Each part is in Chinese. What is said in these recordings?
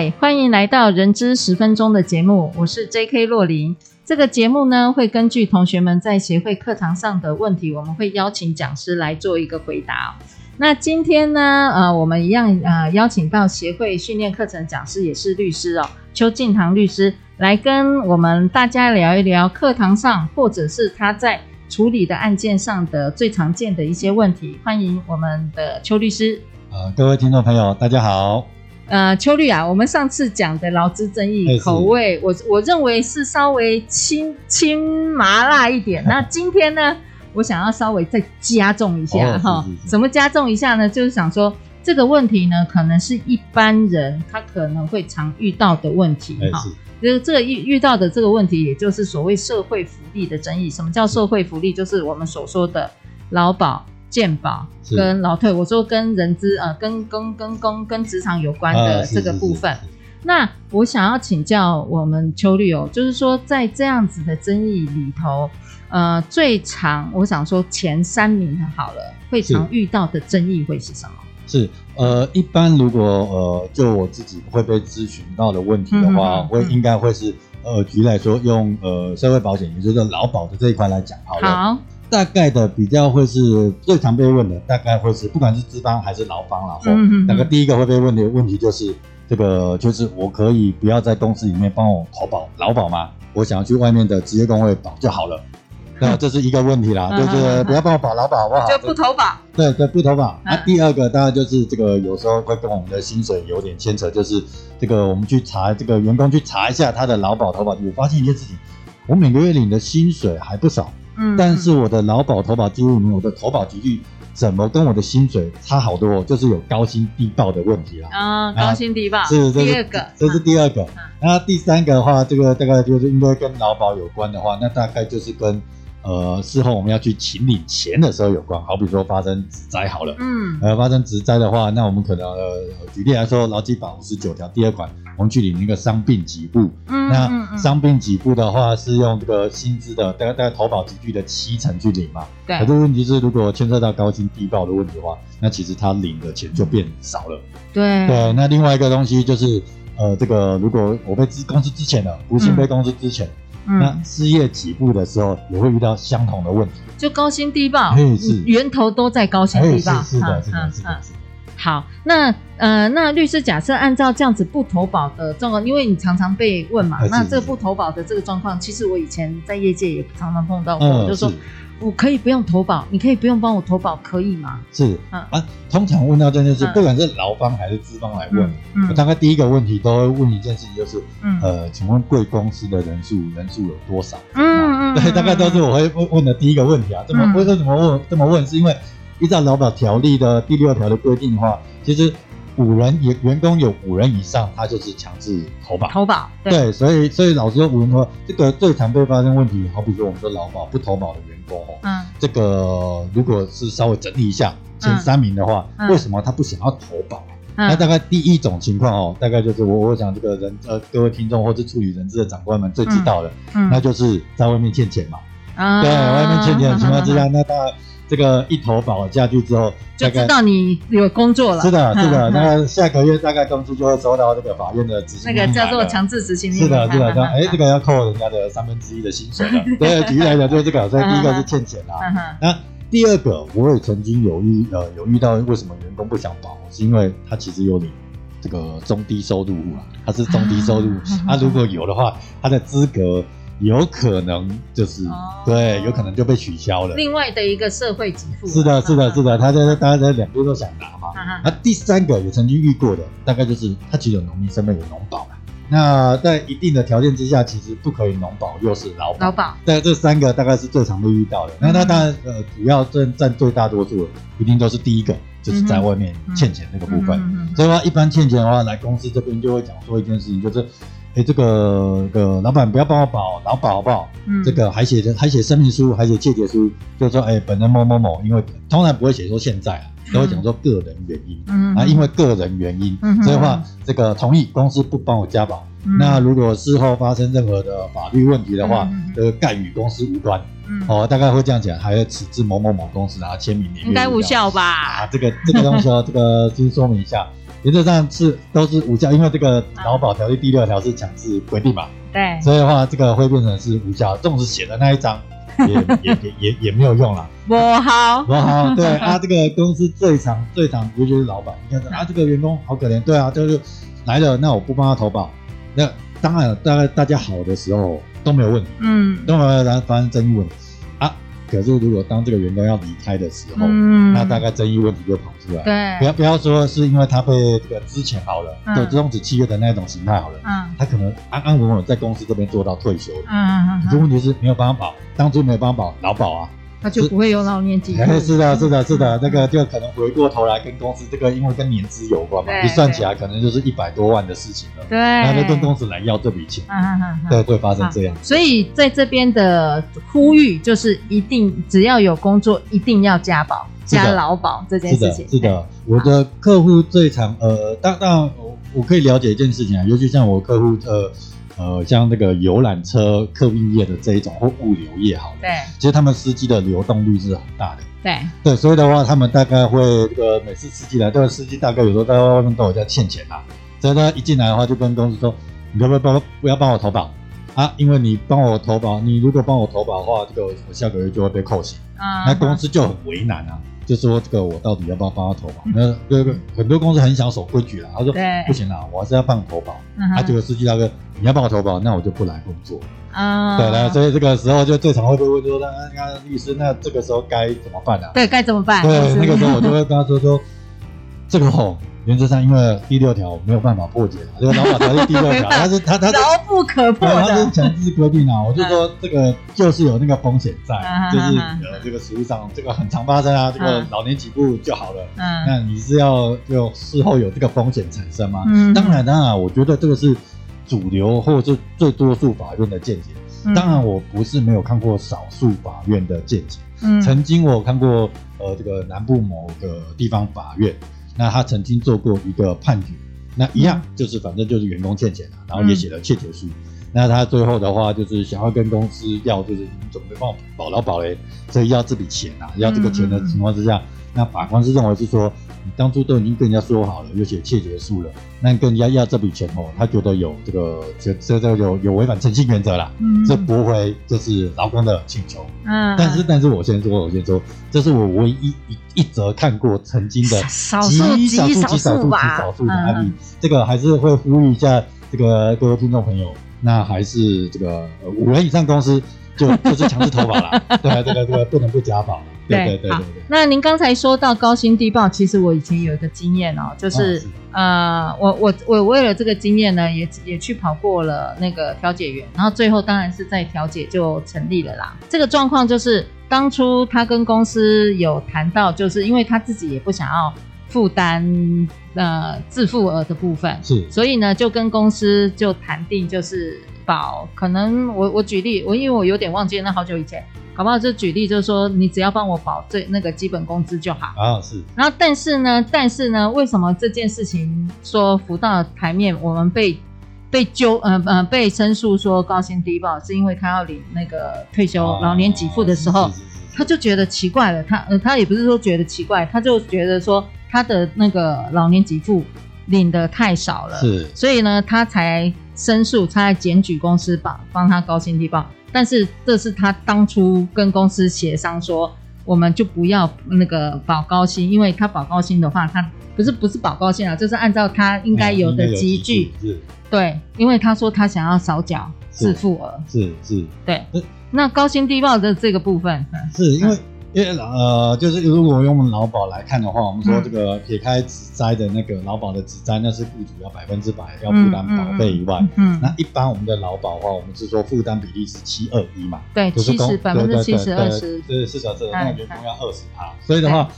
嗨，欢迎来到人之十分钟的节目，我是 J.K. 洛琳。这个节目呢，会根据同学们在协会课堂上的问题，我们会邀请讲师来做一个回答。那今天呢，呃，我们一样呃邀请到协会训练课程讲师，也是律师哦，邱敬堂律师来跟我们大家聊一聊课堂上或者是他在处理的案件上的最常见的一些问题。欢迎我们的邱律师。呃，各位听众朋友，大家好。呃，秋律啊，我们上次讲的劳资争议口味，我我认为是稍微轻轻麻辣一点。那今天呢，我想要稍微再加重一下哈、哦。怎么加重一下呢？就是想说这个问题呢，可能是一般人他可能会常遇到的问题哈。就是这个遇遇到的这个问题，也就是所谓社会福利的争议。什么叫社会福利？就是我们所说的劳保。健保跟劳退，我说跟人资呃，跟跟跟工跟职场有关的这个部分。那我想要请教我们邱律哦，就是说在这样子的争议里头，呃，最常我想说前三名好了，会常遇到的争议会是什么？是呃，一般如果呃，就我自己会被咨询到的问题的话，会、嗯、应该会是呃，举例来说，用呃社会保险，也就是劳保的这一块来讲好了。好。大概的比较会是最常被问的，大概会是不管是资方还是劳方，然后那个第一个会被问的问题就是这个，就是我可以不要在公司里面帮我投保劳保吗？我想要去外面的职业工会保就好了。那这是一个问题啦，就是不要帮我保劳保好不好？就不投保。对对，不投保。那第二个当然就是这个有时候会跟我们的薪水有点牵扯，就是这个我们去查这个员工去查一下他的劳保投保记录，发现一件事情，我每个月领的薪水还不少。嗯，但是我的劳保投保记录里面，我的投保几率怎么跟我的薪水差好多？就是有高薪低报的问题啦。啊，高薪低报是第二个，这是第二个。那第三个的话，这个大概就是应该跟劳保有关的话，那大概就是跟。呃，事后我们要去请领钱的时候有关，好比说发生职灾好了，嗯，呃，发生职灾的话，那我们可能呃，举例来说，劳基法五十九条第二款，我们去领那个伤病给付，嗯，那伤病给付的话是用这个薪资的大概大概投保积聚的七成去领嘛，对，可是问题是如果牵涉到高薪低报的问题的话，那其实他领的钱就变少了，对，对，那另外一个东西就是呃，这个如果我被公司之前了，不幸被公司之前。嗯那失业起步的时候也会遇到相同的问题，就高薪低报，是。源头都在高薪低报，是的，是的，是的，是的。好，那呃，那律师假设按照这样子不投保的状况，因为你常常被问嘛，那这个不投保的这个状况，其实我以前在业界也常常碰到过，就是说。我可以不用投保，你可以不用帮我投保，可以吗？是，啊，通常问到这件事，不管是劳方还是资方来问，我大概第一个问题都会问一件事情，就是，呃，请问贵公司的人数人数有多少？嗯嗯，对，大概都是我会问问的第一个问题啊。这么为什么问这么问？是因为依照劳保条例的第六条的规定的话，其实。五人员员工有五人以上，他就是强制投保。投保对，对，所以所以老实说，五人投保这个最常被发生问题，好比说我们说劳保不投保的员工哦，嗯，这个如果是稍微整理一下前三名的话，嗯、为什么他不想要投保？嗯、那大概第一种情况哦，大概就是我我想这个人呃各位听众或是处理人资的长官们最知道的，那就是在外面欠钱嘛，啊、对，外面欠钱的情况之下，嗯、那他。这个一投保下去之后，就知道你有工作了。是的，是的。那下个月大概公司就会收到这个法院的执行。那个叫做强制执行。是的，是的。那，哎，这个要扣人家的三分之一的薪水了。对，举例来讲就是这个。所以第一个是欠钱啦。那第二个，我也曾经有遇呃有遇到，为什么员工不想保？是因为他其实有你这个中低收入户啊，他是中低收入。他 如果有的话，他的资格。有可能就是、哦、对，有可能就被取消了。另外的一个社会给付，是的，是的，是的，他在大家在两边都想拿嘛。那、啊、第三个也曾经遇过的，大概就是他其实有农民身份，有农保嘛。那在一定的条件之下，其实不可以农保又是劳保。劳保。在这三个大概是最常被遇到的。那那当然，呃，主要占占最大多数的，一定都是第一个，就是在外面欠钱那个部分。所以话，一般欠钱的话，来公司这边就会讲说一件事情，就是。哎，这个这个老板不要帮我保劳保好不好？嗯，这个还写着还写声明书，还写借结书，就说哎，本人某某某，因为通常不会写说现在啊，都会讲说个人原因，嗯。啊，因为个人原因，嗯，所以话这个同意公司不帮我加保，嗯，那如果事后发生任何的法律问题的话，嗯，这个概与公司无关，嗯，哦，大概会这样讲，还要此致某某某公司然后签名，应该无效吧？啊，这个这个东西哦，这个先说明一下。原则上是都是无效，因为这个劳保条例第六条是强制规定嘛，对，所以的话这个会变成是无效，纵使写的那一张也 也也也也没有用了。不好，不好，对 啊，这个公司最长最长尤其是老板，你看啊，这个员工好可怜，对啊，就是来了，那我不帮他投保，那当然大概大家好的时候都没有问题，嗯，都没有然后发生争议问题。可是，如果当这个员工要离开的时候，嗯，那大概争议问题就跑出来。对，不要不要说是因为他被这个资遣好了，就终止契约的那种形态好了，嗯，他可能安安稳稳在公司这边做到退休了，嗯嗯嗯。可是问题是没有办法保，当初没有办法保劳保啊。他就不会有老年给付。是的，是的，是的，那个就可能回过头来跟公司这个，因为跟年资有关嘛，一算起来可能就是一百多万的事情了。对，那就跟公司来要这笔钱，对，会发生这样。所以在这边的呼吁就是，一定只要有工作，一定要加保、加劳保这件事情。是的，我的客户最常呃，当当然我我可以了解一件事情啊，尤其像我客户呃。呃，像那个游览车客运业的这一种或物流业，好了，对，其实他们司机的流动率是很大的，对，对，所以的话，他们大概会这个每次司机来，这个司机大概有时候在外面都有在欠钱啊，所以他一进来的话，就跟公司说，你可不可以帮不要帮我投保？啊？因为你帮我投保，你如果帮我投保的话，这个我下个月就会被扣钱，啊，那公司就很为难啊。就说这个我到底要不要帮他投保？那这个很多公司很想守规矩啦，他说不行啦，我还是要帮你投保。他这个司机大哥，你要帮我投保，那我就不来工作。啊，对了，所以这个时候就最常会被问说，那那律师，那这个时候该怎么办呢？对，该怎么办？对，那个时候我就会跟他说说，这个吼。原则上，因为第六条没有办法破解这个劳法条例第六条，它是它它牢不可破的，它是强制规定啊。我就说这个就是有那个风险在，就是呃这个实际上这个很常发生啊。这个老年起步就好了，嗯，那你是要就事后有这个风险产生吗？嗯，当然当然，我觉得这个是主流或者是最多数法院的见解。当然，我不是没有看过少数法院的见解。嗯，曾经我有看过呃这个南部某个地方法院。那他曾经做过一个判决，那一样就是反正就是员工欠钱了，然后也写了窃求书。那他最后的话就是想要跟公司要，就是你准备帮我保劳保嘞，所以要这笔钱啊，要这个钱的情况之下，那法官是认为是说。你当初都已经跟人家说好了，又写窃结书了，那跟人家要这笔钱哦，他觉得有这个这这这有有违反诚信原则啦，嗯，这驳回这是劳工的请求，嗯，但是但是我先说，我先说，这是我唯一一一则看过曾经的极少数极少数极少数极少数的案例，这个还是会呼吁一下这个各位听众朋友，那还是这个五人以上公司就就是强制投保了，对啊，这个这个不能不加保。对对对，对，那您刚才说到高薪低报，其实我以前有一个经验哦，就是呃，我我我为了这个经验呢，也也去跑过了那个调解员，然后最后当然是在调解就成立了啦。这个状况就是当初他跟公司有谈到，就是因为他自己也不想要负担呃自付额的部分，是，所以呢就跟公司就谈定就是保，可能我我举例，我因为我有点忘记了，那好久以前。好不好？就举例，就是说，你只要帮我保最那个基本工资就好啊。是。然后，但是呢，但是呢，为什么这件事情说浮到台面，我们被被纠，呃呃，被申诉说高薪低报，是因为他要领那个退休老年给付的时候，他就觉得奇怪了。他呃，他也不是说觉得奇怪，他就觉得说他的那个老年给付领的太少了，是。所以呢，他才申诉，他在检举公司帮帮他高薪低报。但是这是他当初跟公司协商说，我们就不要那个保高薪，因为他保高薪的话，他不是不是保高薪啊，就是按照他应该有的积聚，是，对，因为他说他想要少缴自付额，是是，对，那高薪低报的这个部分，是因为因为呃，就是如果用劳保来看的话，我们说这个撇开职灾的那个劳保的职灾，那是雇主要百分之百要负担保费以外，嗯，那一般我们的劳保的话，我们是说负担比例是七二一嘛，对，七十百分之七十二十，对，是的，是的，那员工要二十趴，所以的话。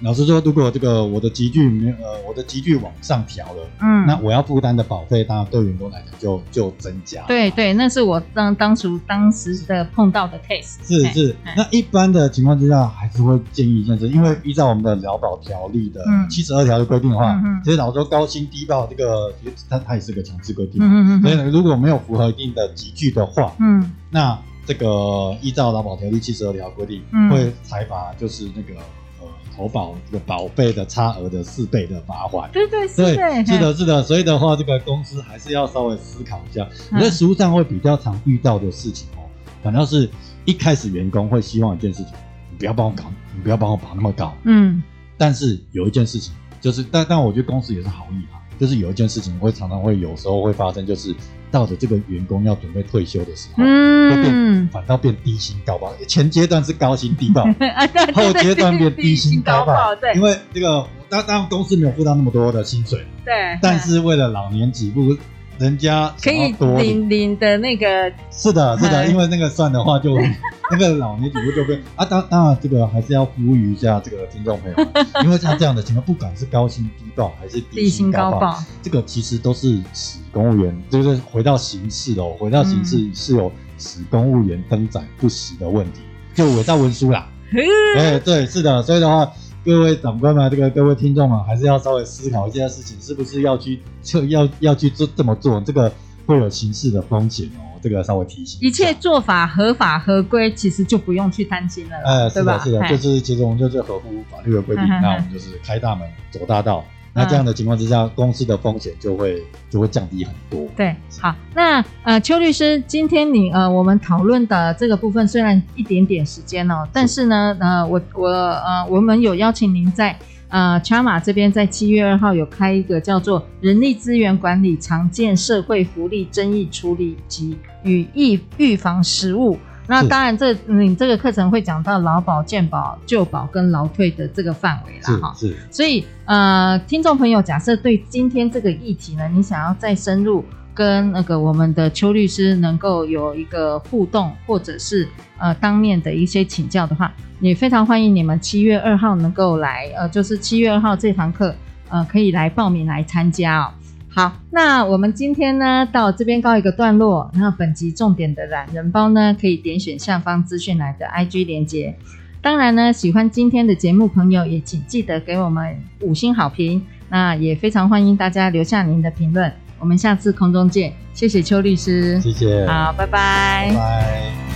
老实说，如果这个我的集距没有呃，我的集距往上调了，嗯，那我要负担的保费，当然对员工来讲就就增加。对对，那是我当当初当时的碰到的 case。是是，那一般的情况之下，还是会建议一件事，因为依照我们的劳保条例的七十二条的规定的话，其实老实说高薪低报这个，其实它它也是个强制规定。嗯嗯。所以呢，如果没有符合一定的集聚的话，嗯，那这个依照劳保条例七十二条规定，会裁罚就是那个。投保这个保费的差额的四倍的罚款，对对对，是的，是的，所以的话，这个公司还是要稍微思考一下。你在实务上会比较常遇到的事情哦，反倒是一开始员工会希望一件事情，你不要帮我搞，你不要帮我搞那么高，嗯，但是有一件事情就是，但但我觉得公司也是好意啊。就是有一件事情会常常会有时候会发生，就是到了这个员工要准备退休的时候，嗯，会变反倒变低薪高报。前阶段是高薪低报，后阶段变低薪高报。对，因为这个当当公司没有付到那么多的薪水，对，但是为了老年起步。人家可以领领的那个是的，是的，因为那个算的话就 那个老年起步就被啊，当当然这个还是要呼吁一下这个听众朋友，因为像这样的情况，不管是高薪低报还是低薪高报，这个其实都是使公务员就是回到形式哦，回到形式是有使公务员登载不实的问题，就伪造文书啦。哎，对，是的，所以的话。各位长官们，这个各位听众啊，还是要稍微思考一件事情，是不是要去就要要去做这么做？这个会有刑事的风险哦，这个稍微提醒。一切做法合法合规，其实就不用去担心了，哎，是的，是的，就是其实我们就是合乎法律的规定，那我们就是开大门走大道。那这样的情况之下，嗯、公司的风险就会就会降低很多。对，好，那呃，邱律师，今天你呃，我们讨论的这个部分虽然一点点时间哦，但是呢，呃，我我呃，我们有邀请您在呃，Chama 这边在七月二号有开一个叫做人力资源管理常见社会福利争议处理及与预预防实务。那当然，这你这个课程会讲到劳保、健保、就保跟劳退的这个范围了哈。是，所以呃，听众朋友，假设对今天这个议题呢，你想要再深入跟那个我们的邱律师能够有一个互动，或者是呃当面的一些请教的话，也非常欢迎你们七月二号能够来，呃，就是七月二号这堂课，呃，可以来报名来参加哦。好，那我们今天呢，到这边告一个段落。那本集重点的懒人包呢，可以点选下方资讯栏的 IG 连接。当然呢，喜欢今天的节目朋友也请记得给我们五星好评。那也非常欢迎大家留下您的评论。我们下次空中见，谢谢邱律师，谢谢，好，拜拜，拜拜。